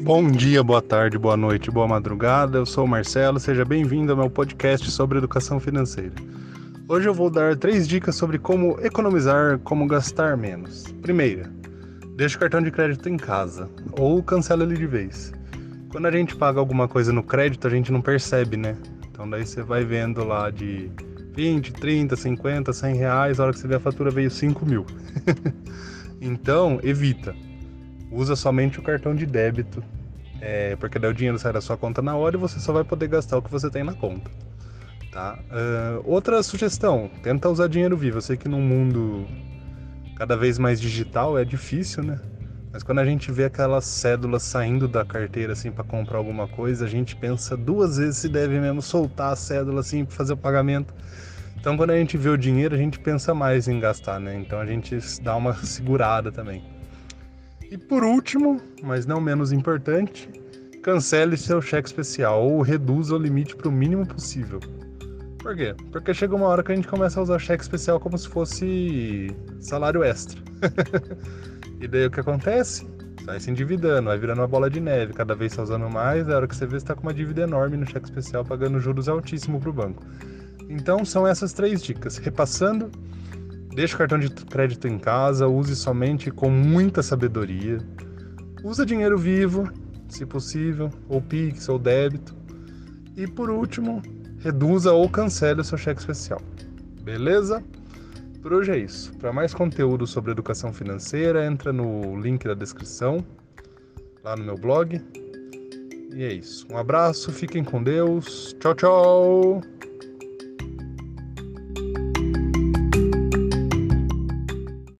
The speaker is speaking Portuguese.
Bom dia, boa tarde, boa noite, boa madrugada. Eu sou o Marcelo, seja bem-vindo ao meu podcast sobre educação financeira. Hoje eu vou dar três dicas sobre como economizar, como gastar menos. Primeira, deixe o cartão de crédito em casa ou cancela ele de vez. Quando a gente paga alguma coisa no crédito, a gente não percebe, né? Então daí você vai vendo lá de 20, 30, 50, 100 reais, a hora que você vê a fatura veio 5 mil. então, evita usa somente o cartão de débito, é, porque daí o dinheiro sai da sua conta na hora e você só vai poder gastar o que você tem na conta. Tá? Uh, outra sugestão, tenta usar dinheiro vivo. Eu sei que num mundo cada vez mais digital é difícil, né? Mas quando a gente vê aquelas cédulas saindo da carteira assim para comprar alguma coisa, a gente pensa duas vezes se deve mesmo soltar a cédula assim para fazer o pagamento. Então quando a gente vê o dinheiro, a gente pensa mais em gastar, né? Então a gente dá uma segurada também. E por último, mas não menos importante, cancele seu cheque especial ou reduza o limite para o mínimo possível. Por quê? Porque chega uma hora que a gente começa a usar cheque especial como se fosse salário extra. e daí o que acontece? Vai se endividando, vai virando uma bola de neve, cada vez está usando mais, a hora que você vê está com uma dívida enorme no cheque especial, pagando juros altíssimos para o banco. Então são essas três dicas. Repassando, Deixe o cartão de crédito em casa, use somente com muita sabedoria. Usa dinheiro vivo, se possível, ou Pix ou débito. E por último, reduza ou cancele o seu cheque especial. Beleza? Por hoje é isso. Para mais conteúdo sobre educação financeira, entra no link da descrição, lá no meu blog. E é isso. Um abraço, fiquem com Deus. Tchau, tchau!